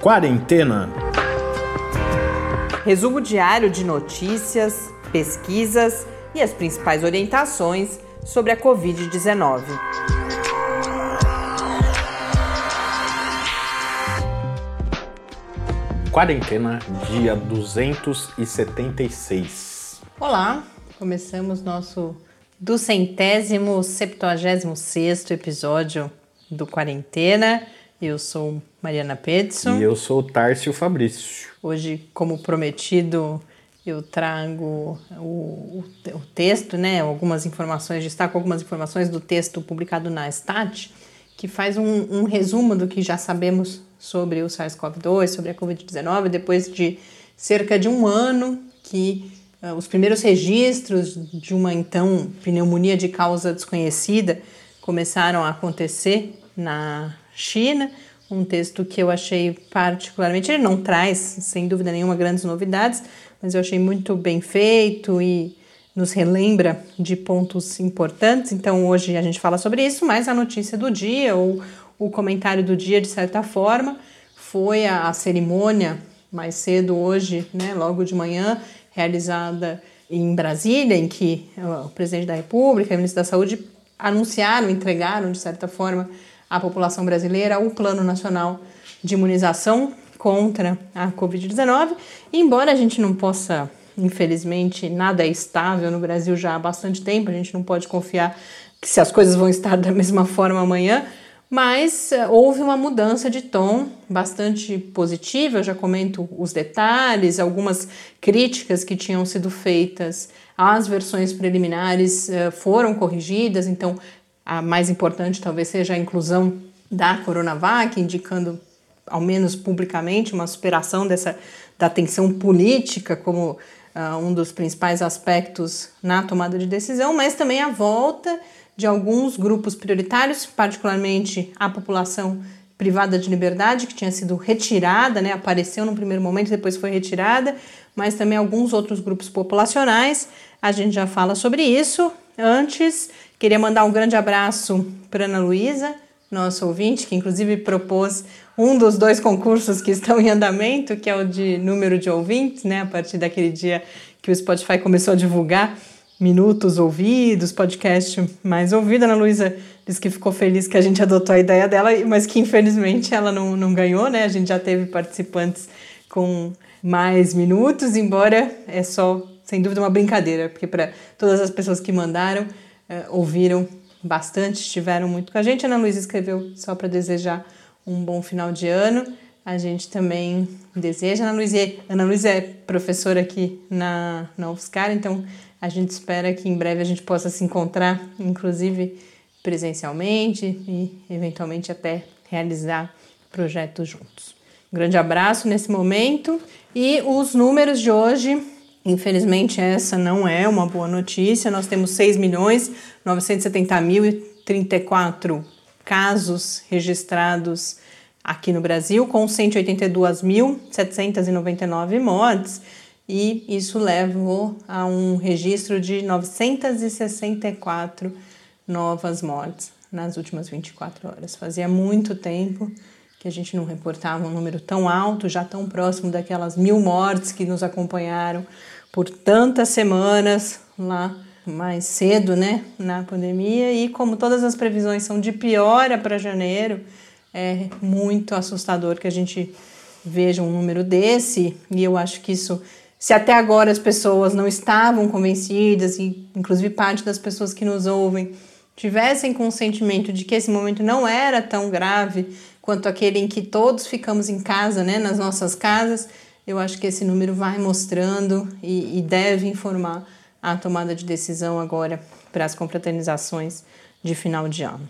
Quarentena. Resumo diário de notícias, pesquisas e as principais orientações sobre a Covid-19. Quarentena, dia 276. Olá, começamos nosso duzentésimo, septuagésimo sexto episódio do Quarentena. Eu sou Mariana Pedson. E eu sou Tárcio Fabrício. Hoje, como prometido, eu trago o, o, o, texto, né, algumas informações, destaco algumas informações do texto publicado na Stat, que faz um, um resumo do que já sabemos sobre o SARS-CoV-2, sobre a Covid-19, depois de cerca de um ano que uh, os primeiros registros de uma então pneumonia de causa desconhecida começaram a acontecer na China. Um texto que eu achei particularmente, ele não traz, sem dúvida nenhuma, grandes novidades, mas eu achei muito bem feito e nos relembra de pontos importantes. Então hoje a gente fala sobre isso, mas a notícia do dia ou o comentário do dia, de certa forma, foi a, a cerimônia mais cedo hoje, né, logo de manhã, realizada em Brasília, em que o presidente da República e o ministro da Saúde anunciaram, entregaram, de certa forma, à população brasileira o Plano Nacional de Imunização contra a Covid-19. Embora a gente não possa, infelizmente, nada é estável no Brasil já há bastante tempo, a gente não pode confiar que se as coisas vão estar da mesma forma amanhã, mas uh, houve uma mudança de tom bastante positiva. Eu já comento os detalhes, algumas críticas que tinham sido feitas às versões preliminares uh, foram corrigidas, então a mais importante talvez seja a inclusão da Coronavac, indicando, ao menos publicamente, uma superação dessa da tensão política como uh, um dos principais aspectos na tomada de decisão, mas também a volta de alguns grupos prioritários, particularmente a população privada de liberdade, que tinha sido retirada, né, apareceu no primeiro momento, depois foi retirada, mas também alguns outros grupos populacionais. A gente já fala sobre isso. Antes, queria mandar um grande abraço para Ana Luísa, nosso ouvinte, que inclusive propôs um dos dois concursos que estão em andamento, que é o de número de ouvintes, né, a partir daquele dia que o Spotify começou a divulgar minutos ouvidos, podcast mais ouvido. Ana Luísa disse que ficou feliz que a gente adotou a ideia dela, mas que infelizmente ela não, não ganhou, né? A gente já teve participantes com mais minutos, embora é só, sem dúvida, uma brincadeira, porque para todas as pessoas que mandaram, é, ouviram bastante, estiveram muito com a gente. Ana Luísa escreveu só para desejar um bom final de ano. A gente também deseja. Ana Luísa, Ana Luísa é professora aqui na, na UFSCar, então a gente espera que em breve a gente possa se encontrar, inclusive presencialmente e eventualmente até realizar projetos juntos. Um grande abraço nesse momento e os números de hoje, infelizmente essa não é uma boa notícia. Nós temos 6 milhões 970 mil e 34 casos registrados aqui no Brasil, com 182.799 mortes e isso levou a um registro de 964 novas mortes nas últimas 24 horas. Fazia muito tempo que a gente não reportava um número tão alto, já tão próximo daquelas mil mortes que nos acompanharam por tantas semanas lá mais cedo, né, na pandemia. E como todas as previsões são de piora para janeiro, é muito assustador que a gente veja um número desse. E eu acho que isso se até agora as pessoas não estavam convencidas, e inclusive parte das pessoas que nos ouvem tivessem consentimento de que esse momento não era tão grave quanto aquele em que todos ficamos em casa, né, nas nossas casas, eu acho que esse número vai mostrando e, e deve informar a tomada de decisão agora para as confraternizações de final de ano.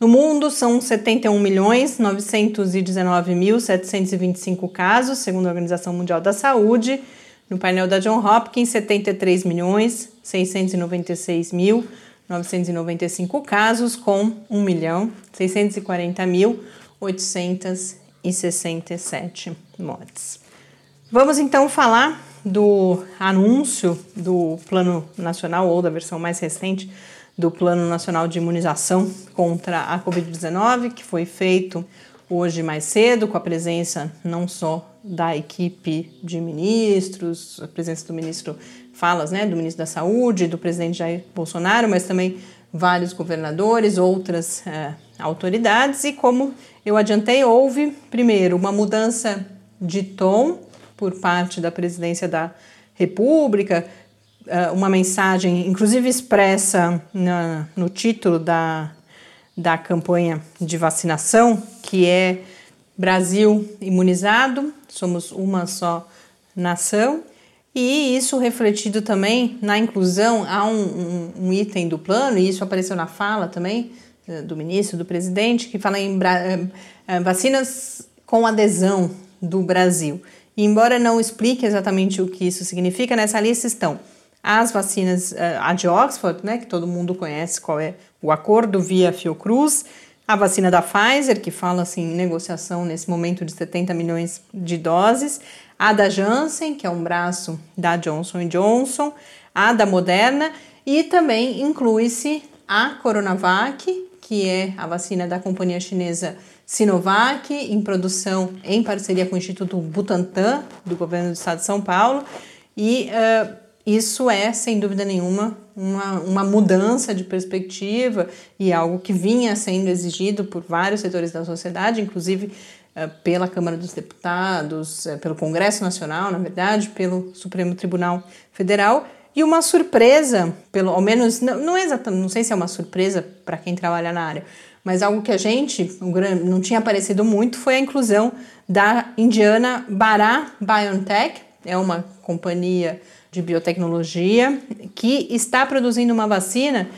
No mundo, são 71 milhões 919 mil 725 casos, segundo a Organização Mundial da Saúde, no painel da John Hopkins, 73 milhões 696 mil 995 casos, com 1 milhão 640 mil 867 mortes. Vamos então falar do anúncio do Plano Nacional ou da versão mais recente do Plano Nacional de Imunização contra a Covid-19, que foi feito hoje mais cedo, com a presença não só da equipe de ministros, a presença do ministro Falas, né, do ministro da Saúde, do presidente Jair Bolsonaro, mas também vários governadores, outras é, autoridades, e como eu adiantei, houve, primeiro, uma mudança de tom por parte da presidência da República, é, uma mensagem, inclusive expressa na, no título da, da campanha de vacinação, que é Brasil imunizado, somos uma só nação, e isso refletido também na inclusão, há um, um, um item do plano, e isso apareceu na fala também do ministro, do presidente, que fala em eh, eh, vacinas com adesão do Brasil. E embora não explique exatamente o que isso significa, nessa lista estão as vacinas, a de Oxford, né, que todo mundo conhece qual é o acordo via Fiocruz, a vacina da Pfizer, que fala assim em negociação nesse momento de 70 milhões de doses, a da Janssen, que é um braço da Johnson Johnson, a da Moderna e também inclui-se a Coronavac, que é a vacina da companhia chinesa Sinovac, em produção em parceria com o Instituto Butantan, do governo do estado de São Paulo, e uh, isso é, sem dúvida nenhuma, uma, uma mudança de perspectiva e algo que vinha sendo exigido por vários setores da sociedade, inclusive uh, pela Câmara dos Deputados, uh, pelo Congresso Nacional, na verdade, pelo Supremo Tribunal Federal. E uma surpresa, pelo ao menos, não, não é exatamente, não sei se é uma surpresa para quem trabalha na área, mas algo que a gente não tinha aparecido muito foi a inclusão da indiana Bara BioNTech, é uma companhia de biotecnologia que está produzindo uma vacina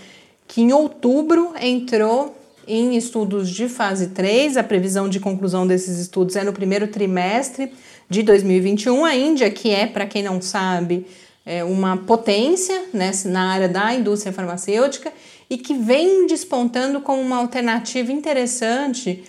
que em outubro entrou em estudos de fase 3. A previsão de conclusão desses estudos é no primeiro trimestre de 2021. A Índia, que é, para quem não sabe, é uma potência né, na área da indústria farmacêutica e que vem despontando como uma alternativa interessante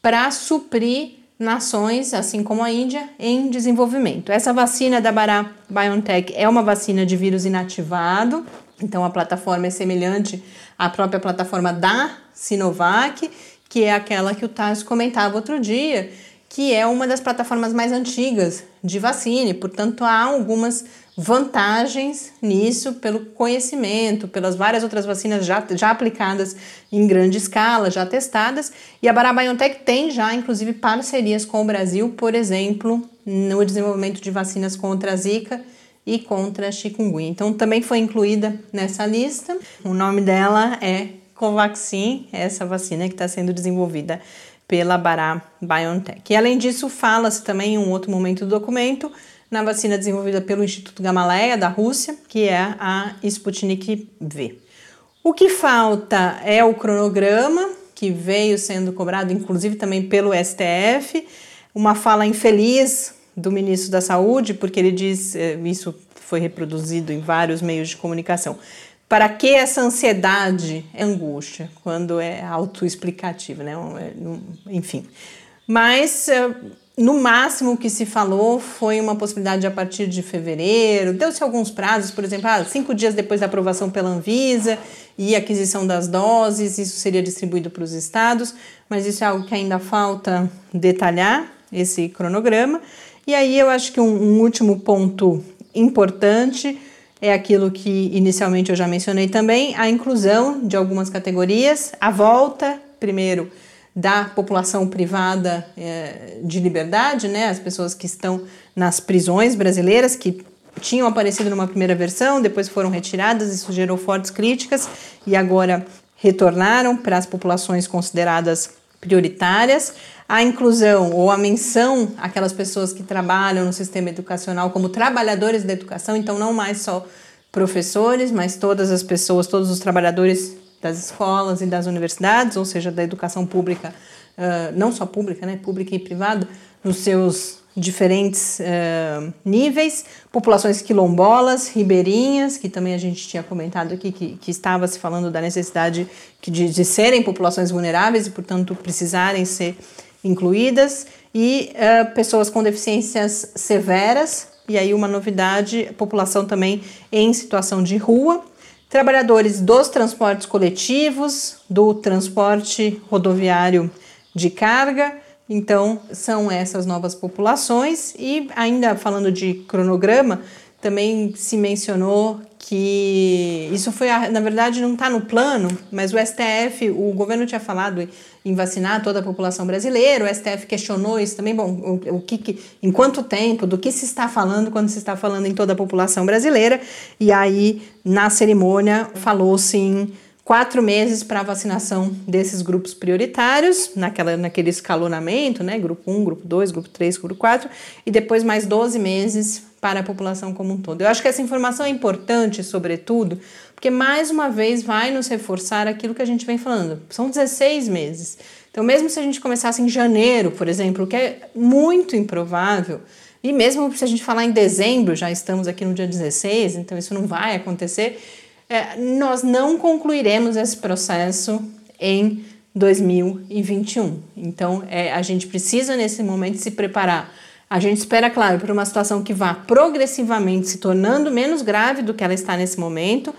para suprir nações, assim como a Índia, em desenvolvimento. Essa vacina da Bara BioNTech é uma vacina de vírus inativado, então a plataforma é semelhante à própria plataforma da Sinovac, que é aquela que o Tarso comentava outro dia, que é uma das plataformas mais antigas de vacina, e, portanto há algumas vantagens nisso pelo conhecimento, pelas várias outras vacinas já, já aplicadas em grande escala, já testadas. E a BioNTech tem já, inclusive, parcerias com o Brasil, por exemplo, no desenvolvimento de vacinas contra a Zika e contra a chikungunya. Então, também foi incluída nessa lista. O nome dela é Covaxin, essa vacina que está sendo desenvolvida pela Bara BioNTech. E além disso, fala-se também em um outro momento do documento na vacina desenvolvida pelo Instituto Gamaleya da Rússia, que é a Sputnik V. O que falta é o cronograma, que veio sendo cobrado, inclusive também pelo STF, uma fala infeliz do ministro da Saúde, porque ele diz, eh, isso foi reproduzido em vários meios de comunicação, para que essa ansiedade, angústia, quando é autoexplicativo, né? É, enfim. Mas eh, no máximo que se falou foi uma possibilidade a partir de fevereiro. Deu-se alguns prazos, por exemplo, ah, cinco dias depois da aprovação pela Anvisa e aquisição das doses, isso seria distribuído para os estados, mas isso é algo que ainda falta detalhar, esse cronograma. E aí eu acho que um, um último ponto importante é aquilo que inicialmente eu já mencionei também, a inclusão de algumas categorias, a volta, primeiro, da população privada é, de liberdade, né, as pessoas que estão nas prisões brasileiras, que tinham aparecido numa primeira versão, depois foram retiradas, isso gerou fortes críticas e agora retornaram para as populações consideradas prioritárias. A inclusão ou a menção aquelas pessoas que trabalham no sistema educacional como trabalhadores da educação, então não mais só professores, mas todas as pessoas, todos os trabalhadores das escolas e das universidades, ou seja, da educação pública, uh, não só pública, né, pública e privada, nos seus diferentes uh, níveis, populações quilombolas, ribeirinhas, que também a gente tinha comentado aqui, que, que estava se falando da necessidade de, de serem populações vulneráveis e, portanto, precisarem ser incluídas, e uh, pessoas com deficiências severas, e aí uma novidade, população também em situação de rua, trabalhadores dos transportes coletivos, do transporte rodoviário de carga, Então, são essas novas populações. E ainda falando de cronograma, também se mencionou que isso foi, na verdade, não está no plano, mas o STF, o governo tinha falado em vacinar toda a população brasileira, o STF questionou isso também, bom, o, o que, que, em quanto tempo, do que se está falando quando se está falando em toda a população brasileira, e aí, na cerimônia, falou-se em quatro meses para a vacinação desses grupos prioritários, naquela, naquele escalonamento, né? Grupo 1, grupo 2, grupo 3, grupo 4, e depois mais 12 meses para a população como um todo. Eu acho que essa informação é importante, sobretudo, porque mais uma vez vai nos reforçar aquilo que a gente vem falando. São 16 meses. Então, mesmo se a gente começasse em janeiro, por exemplo, o que é muito improvável, e mesmo se a gente falar em dezembro, já estamos aqui no dia 16, então isso não vai acontecer, é, nós não concluiremos esse processo em 2021. Então, é, a gente precisa, nesse momento, se preparar a gente espera, claro, por uma situação que vá progressivamente se tornando menos grave do que ela está nesse momento.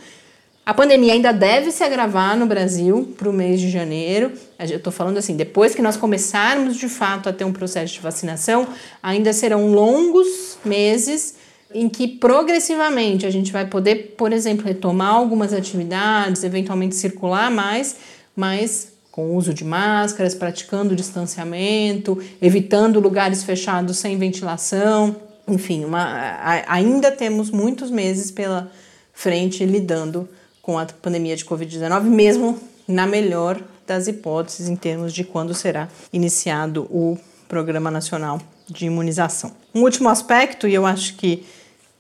A pandemia ainda deve se agravar no Brasil para o mês de janeiro. Eu estou falando assim, depois que nós começarmos de fato a ter um processo de vacinação, ainda serão longos meses em que progressivamente a gente vai poder, por exemplo, retomar algumas atividades, eventualmente circular mais, mas com uso de máscaras, praticando distanciamento, evitando lugares fechados sem ventilação. Enfim, uma, a, ainda temos muitos meses pela frente lidando com a pandemia de Covid-19, mesmo na melhor das hipóteses em termos de quando será iniciado o Programa Nacional de Imunização. Um último aspecto, e eu acho que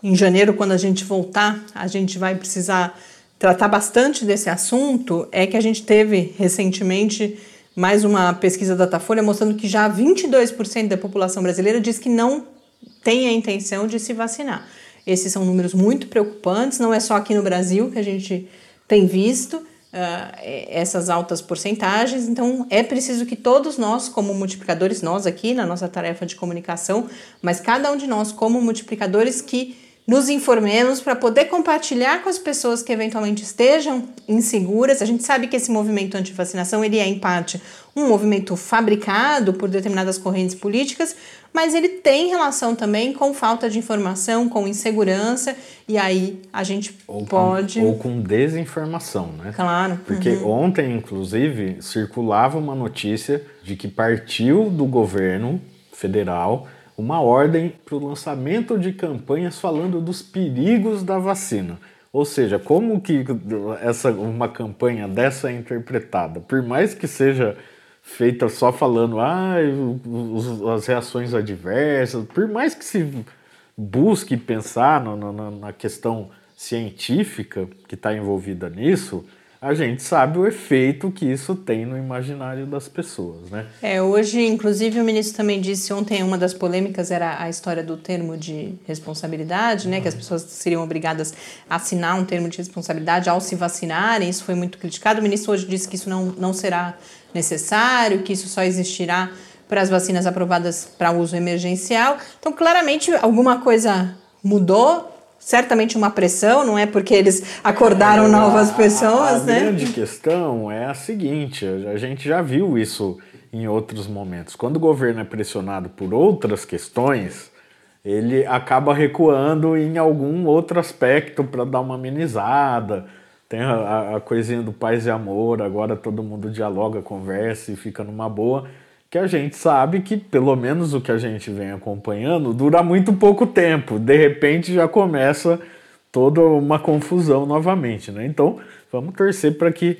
em janeiro, quando a gente voltar, a gente vai precisar tratar bastante desse assunto. É que a gente teve recentemente mais uma pesquisa da Datafolha mostrando que já 22% da população brasileira diz que não tem a intenção de se vacinar. Esses são números muito preocupantes, não é só aqui no Brasil que a gente tem visto uh, essas altas porcentagens, então é preciso que todos nós, como multiplicadores, nós aqui na nossa tarefa de comunicação, mas cada um de nós, como multiplicadores, que nos informemos para poder compartilhar com as pessoas que eventualmente estejam inseguras. A gente sabe que esse movimento anti-vacinação ele é em parte um movimento fabricado por determinadas correntes políticas, mas ele tem relação também com falta de informação, com insegurança, e aí a gente ou pode. Com, ou com desinformação, né? Claro. Porque uhum. ontem, inclusive, circulava uma notícia de que partiu do governo federal uma ordem para o lançamento de campanhas falando dos perigos da vacina. Ou seja, como que essa uma campanha dessa é interpretada? Por mais que seja feita só falando ah, as reações adversas, por mais que se busque pensar na questão científica que está envolvida nisso, a gente sabe o efeito que isso tem no imaginário das pessoas, né? É, hoje, inclusive, o ministro também disse ontem uma das polêmicas era a história do termo de responsabilidade, né? Que as pessoas seriam obrigadas a assinar um termo de responsabilidade ao se vacinarem. Isso foi muito criticado. O ministro hoje disse que isso não, não será necessário, que isso só existirá para as vacinas aprovadas para uso emergencial. Então, claramente, alguma coisa mudou certamente uma pressão, não é porque eles acordaram é, novas pessoas, a, a né? A grande questão é a seguinte, a gente já viu isso em outros momentos. Quando o governo é pressionado por outras questões, ele acaba recuando em algum outro aspecto para dar uma amenizada. Tem a, a, coisinha do paz e amor, agora todo mundo dialoga, conversa e fica numa boa que a gente sabe que, pelo menos o que a gente vem acompanhando, dura muito pouco tempo. De repente já começa toda uma confusão novamente. Né? Então, vamos torcer para que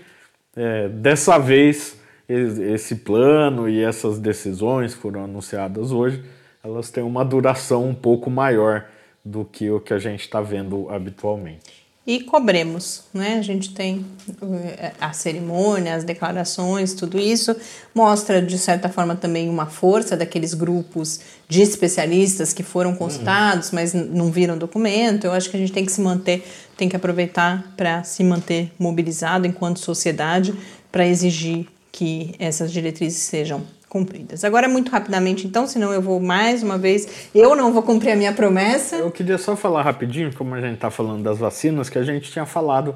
é, dessa vez esse plano e essas decisões foram anunciadas hoje, elas tenham uma duração um pouco maior do que o que a gente está vendo habitualmente e cobremos, né? A gente tem eh, a cerimônia, as declarações, tudo isso mostra de certa forma também uma força daqueles grupos de especialistas que foram consultados, uhum. mas não viram documento. Eu acho que a gente tem que se manter, tem que aproveitar para se manter mobilizado enquanto sociedade para exigir que essas diretrizes sejam cumpridas. Agora, muito rapidamente, então, senão eu vou mais uma vez, eu não vou cumprir a minha promessa. Eu queria só falar rapidinho, como a gente está falando das vacinas, que a gente tinha falado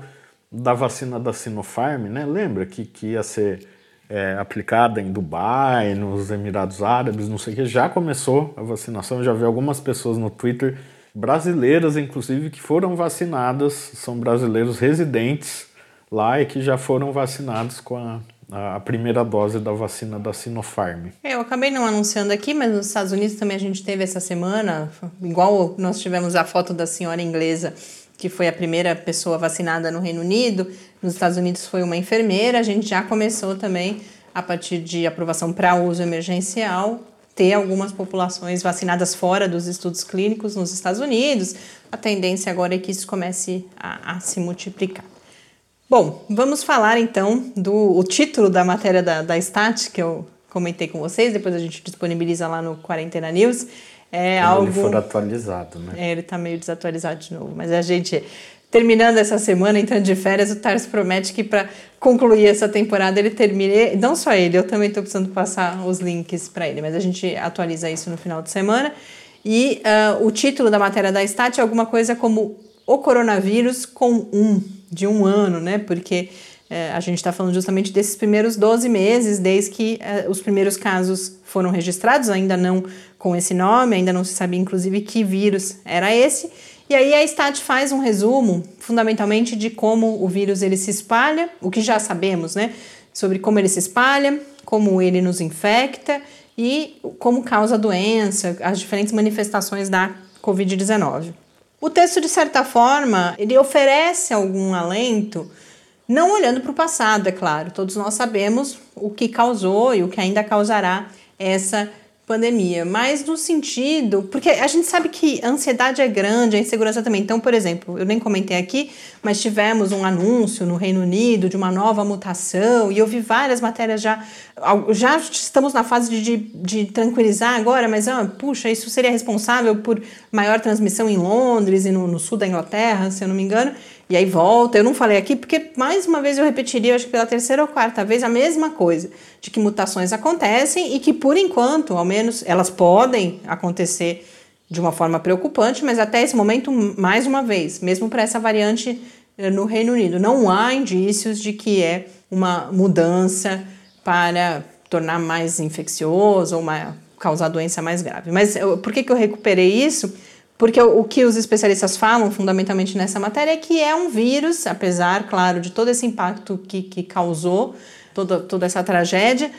da vacina da Sinopharm, né? Lembra que, que ia ser é, aplicada em Dubai, nos Emirados Árabes, não sei o que, já começou a vacinação. já vi algumas pessoas no Twitter, brasileiras inclusive, que foram vacinadas, são brasileiros residentes lá e que já foram vacinados com a, a primeira dose da vacina da Sinopharm. É, eu acabei não anunciando aqui, mas nos Estados Unidos também a gente teve essa semana, igual nós tivemos a foto da senhora inglesa que foi a primeira pessoa vacinada no Reino Unido, nos Estados Unidos foi uma enfermeira, a gente já começou também, a partir de aprovação para uso emergencial, ter algumas populações vacinadas fora dos estudos clínicos nos Estados Unidos. A tendência agora é que isso comece a, a se multiplicar. Bom, vamos falar então do título da matéria da, da Stat, que eu comentei com vocês, depois a gente disponibiliza lá no Quarentena News. É Quando algo. Ele for atualizado, né? É, ele tá meio desatualizado de novo. Mas a gente, terminando essa semana, entrando de férias, o Tars promete que para concluir essa temporada ele termine. Não só ele, eu também estou precisando passar os links para ele, mas a gente atualiza isso no final de semana. E uh, o título da matéria da Stat é alguma coisa como O Coronavírus com um, de um ano, né? Porque é, a gente está falando justamente desses primeiros 12 meses, desde que é, os primeiros casos foram registrados, ainda não com esse nome, ainda não se sabia inclusive que vírus era esse. E aí a Stat faz um resumo, fundamentalmente, de como o vírus ele se espalha, o que já sabemos, né? Sobre como ele se espalha, como ele nos infecta e como causa a doença, as diferentes manifestações da Covid-19. O texto, de certa forma, ele oferece algum alento não olhando para o passado, é claro. Todos nós sabemos o que causou e o que ainda causará essa pandemia, mas no sentido, porque a gente sabe que a ansiedade é grande, a insegurança também. Então, por exemplo, eu nem comentei aqui, mas tivemos um anúncio no Reino Unido de uma nova mutação e eu vi várias matérias já. Já estamos na fase de, de, de tranquilizar agora, mas ah, puxa, isso seria responsável por maior transmissão em Londres e no, no sul da Inglaterra, se eu não me engano. E aí volta. Eu não falei aqui porque, mais uma vez, eu repetiria, acho que pela terceira ou quarta vez, a mesma coisa: de que mutações acontecem e que, por enquanto, ao menos, elas podem acontecer de uma forma preocupante, mas até esse momento, mais uma vez, mesmo para essa variante eh, no Reino Unido, não há indícios de que é uma mudança para tornar mais infeccioso ou uma, causar doença mais grave. Mas eu, por que, que eu recuperei isso? Porque o, que os especialistas falam fundamentalmente nessa matéria é que é um vírus, apesar, claro, de todo esse impacto que, que causou, toda, toda essa tragédia,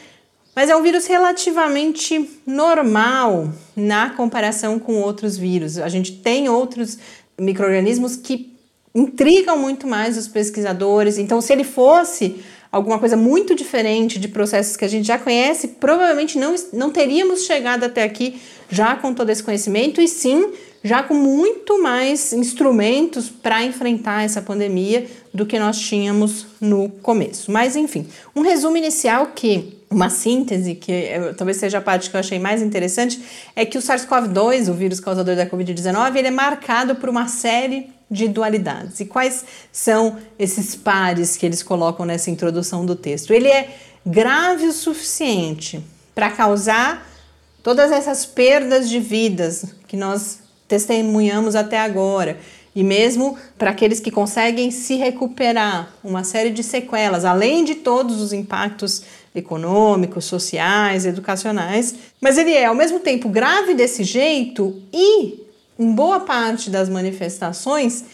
mas é um vírus relativamente normal na comparação com outros vírus. A gente tem outros micro-organismos que intrigam muito mais os pesquisadores. Então, se ele fosse alguma coisa muito diferente de processos que a gente já conhece, provavelmente não, não teríamos chegado até aqui já com todo esse conhecimento, e sim já com muito mais instrumentos para enfrentar essa pandemia do que nós tínhamos no começo. Mas, enfim, um resumo inicial que uma síntese que talvez seja a parte que eu achei mais interessante é que o SARS-CoV-2, o vírus causador da Covid-19, ele é marcado por uma série de dualidades. E quais são esses pares que eles colocam nessa introdução do texto? Ele é grave o suficiente para causar todas essas perdas de vidas que nós testemunhamos até agora. E mesmo para aqueles que conseguem se recuperar, uma série de sequelas, além de todos os impactos econômicos, sociais, educacionais. Mas ele é, ao mesmo tempo, grave desse jeito e, em boa parte das manifestações,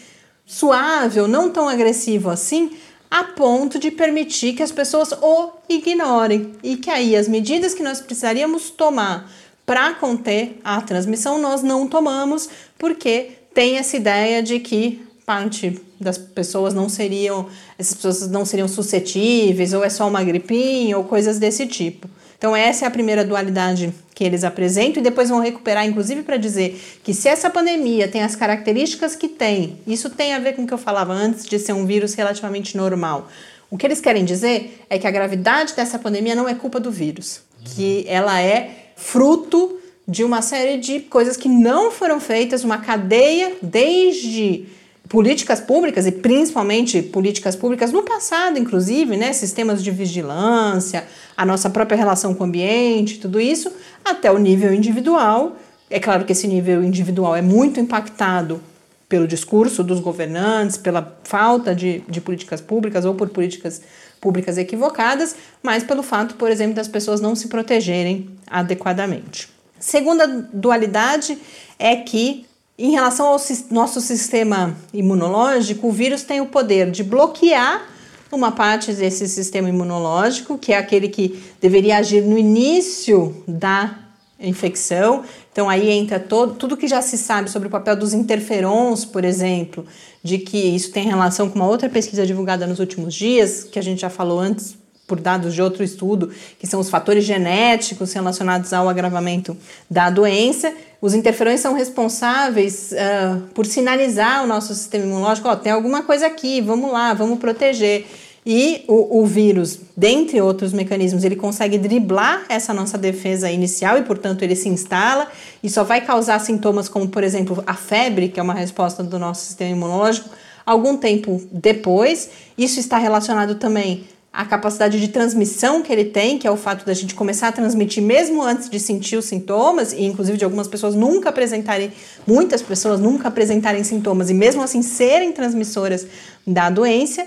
suave ou não tão agressivo assim, a ponto de permitir que as pessoas o ignorem. E que aí as medidas que nós precisaríamos tomar para conter a transmissão, nós não tomamos, porque tem essa ideia de que parte das pessoas não seriam, essas pessoas não seriam suscetíveis, ou é só uma gripinha, ou coisas desse tipo. Então, essa é a primeira dualidade que eles apresentam e depois vão recuperar, inclusive, para dizer que se essa pandemia tem as características que tem, isso tem a ver com o que eu falava antes de ser um vírus relativamente normal. O que eles querem dizer é que a gravidade dessa pandemia não é culpa do vírus, que ela é fruto de uma série de coisas que não foram feitas, uma cadeia desde políticas públicas e principalmente políticas públicas no passado, inclusive, né, sistemas de vigilância, a nossa própria relação com o ambiente, tudo isso, até o nível individual. É claro que esse nível individual é muito impactado pelo discurso dos governantes, pela falta de, de políticas públicas ou por políticas públicas equivocadas, mas pelo fato, por exemplo, das pessoas não se protegerem adequadamente. Segunda dualidade é que, em relação ao nosso sistema imunológico, o vírus tem o poder de bloquear uma parte desse sistema imunológico, que é aquele que deveria agir no início da infecção. Então aí entra todo, tudo que já se sabe sobre o papel dos interferons, por exemplo, de que isso tem relação com uma outra pesquisa divulgada nos últimos dias, que a gente já falou antes por dados de outro estudo, que são os fatores genéticos relacionados ao agravamento da doença. Os interferões são responsáveis uh, por sinalizar o nosso sistema imunológico: ó, oh, tem alguma coisa aqui, vamos lá, vamos proteger. E o, o, vírus, dentre outros mecanismos, ele consegue driblar essa nossa defesa inicial e, portanto, ele se instala e só vai causar sintomas como, por exemplo, a febre, que é uma resposta do nosso sistema imunológico, algum tempo depois. Isso está relacionado também à capacidade de transmissão que ele tem, que é o fato da gente começar a transmitir mesmo antes de sentir os sintomas, e inclusive de algumas pessoas nunca apresentarem, muitas pessoas nunca apresentarem sintomas e mesmo assim serem transmissoras da doença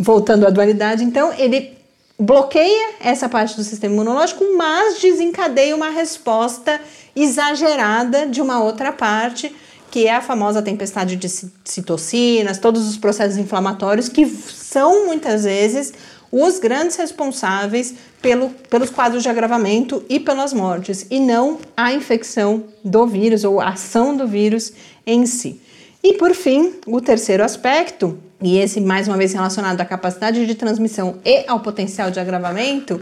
voltando à dualidade, então, ele bloqueia essa parte do sistema imunológico, mas desencadeia uma resposta exagerada de uma outra parte, que é a famosa tempestade de citocinas, todos os processos inflamatórios que são muitas vezes os grandes responsáveis pelo, pelos quadros de agravamento e pelas mortes, e não a infecção do vírus ou a ação do vírus em si. E por fim, o terceiro aspecto e esse mais uma vez relacionado à capacidade de transmissão e ao potencial de agravamento,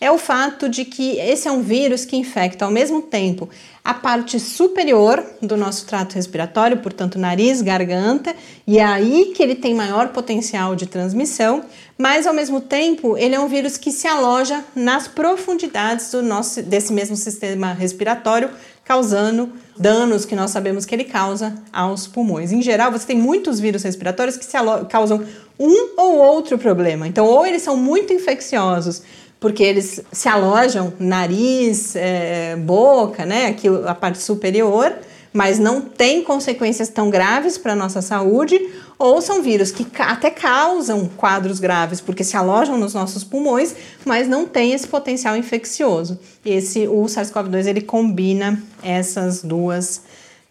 é o fato de que esse é um vírus que infecta ao mesmo tempo a parte superior do nosso trato respiratório, portanto, nariz, garganta, e é aí que ele tem maior potencial de transmissão, mas ao mesmo tempo ele é um vírus que se aloja nas profundidades do nosso, desse mesmo sistema respiratório, causando danos que nós sabemos que ele causa aos pulmões. Em geral, você tem muitos vírus respiratórios que causam um ou outro problema. Então, ou eles são muito infecciosos, porque eles se alojam nariz, é, boca, né, aqui a parte superior, mas não tem consequências tão graves para a nossa saúde, ou são vírus que até causam quadros graves porque se alojam nos nossos pulmões, mas não tem esse potencial infeccioso. Esse o SARS-CoV-2 ele combina essas duas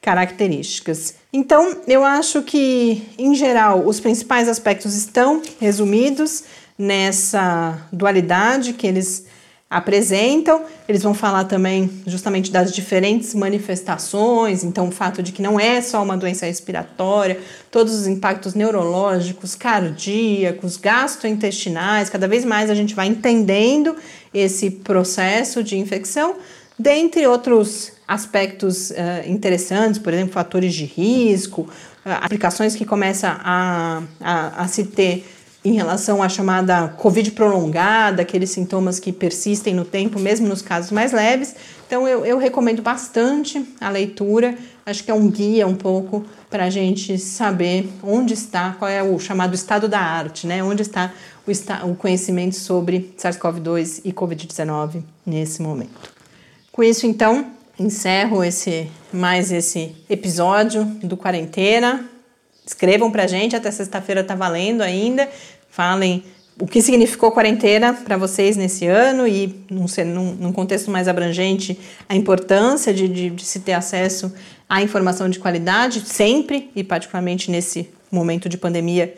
características. Então, eu acho que em geral os principais aspectos estão resumidos nessa dualidade que eles apresentam. Eles vão falar também justamente das diferentes manifestações, então o fato de que não é só uma doença respiratória, todos os impactos neurológicos, cardíacos, gastrointestinais, cada vez mais a gente vai entendendo esse processo de infecção, dentre outros aspectos uh, interessantes, por exemplo, fatores de risco, uh, aplicações que começam a, a, a se ter em relação à chamada Covid prolongada, aqueles sintomas que persistem no tempo, mesmo nos casos mais leves. Então, eu, eu recomendo bastante a leitura. Acho que é um guia um pouco para a gente saber onde está, qual é o chamado estado da arte, né? Onde está o, o conhecimento sobre SARS-CoV-2 e Covid-19 nesse momento. Com isso, então, encerro esse mais esse episódio do Quarentena. Escrevam para a gente, até sexta-feira está valendo ainda. Falem o que significou quarentena para vocês nesse ano e, num, num, contexto mais abrangente, a importância de, de, de se ter acesso à informação de qualidade, sempre e particularmente nesse momento de pandemia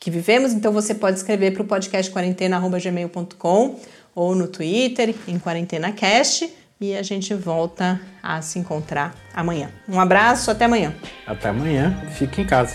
que vivemos. Então você pode escrever para o podcast quarentena.gmail.com ou no Twitter, em QuarentenaCast, e a gente volta a se encontrar amanhã. Um abraço, até amanhã. Até amanhã, fique em casa.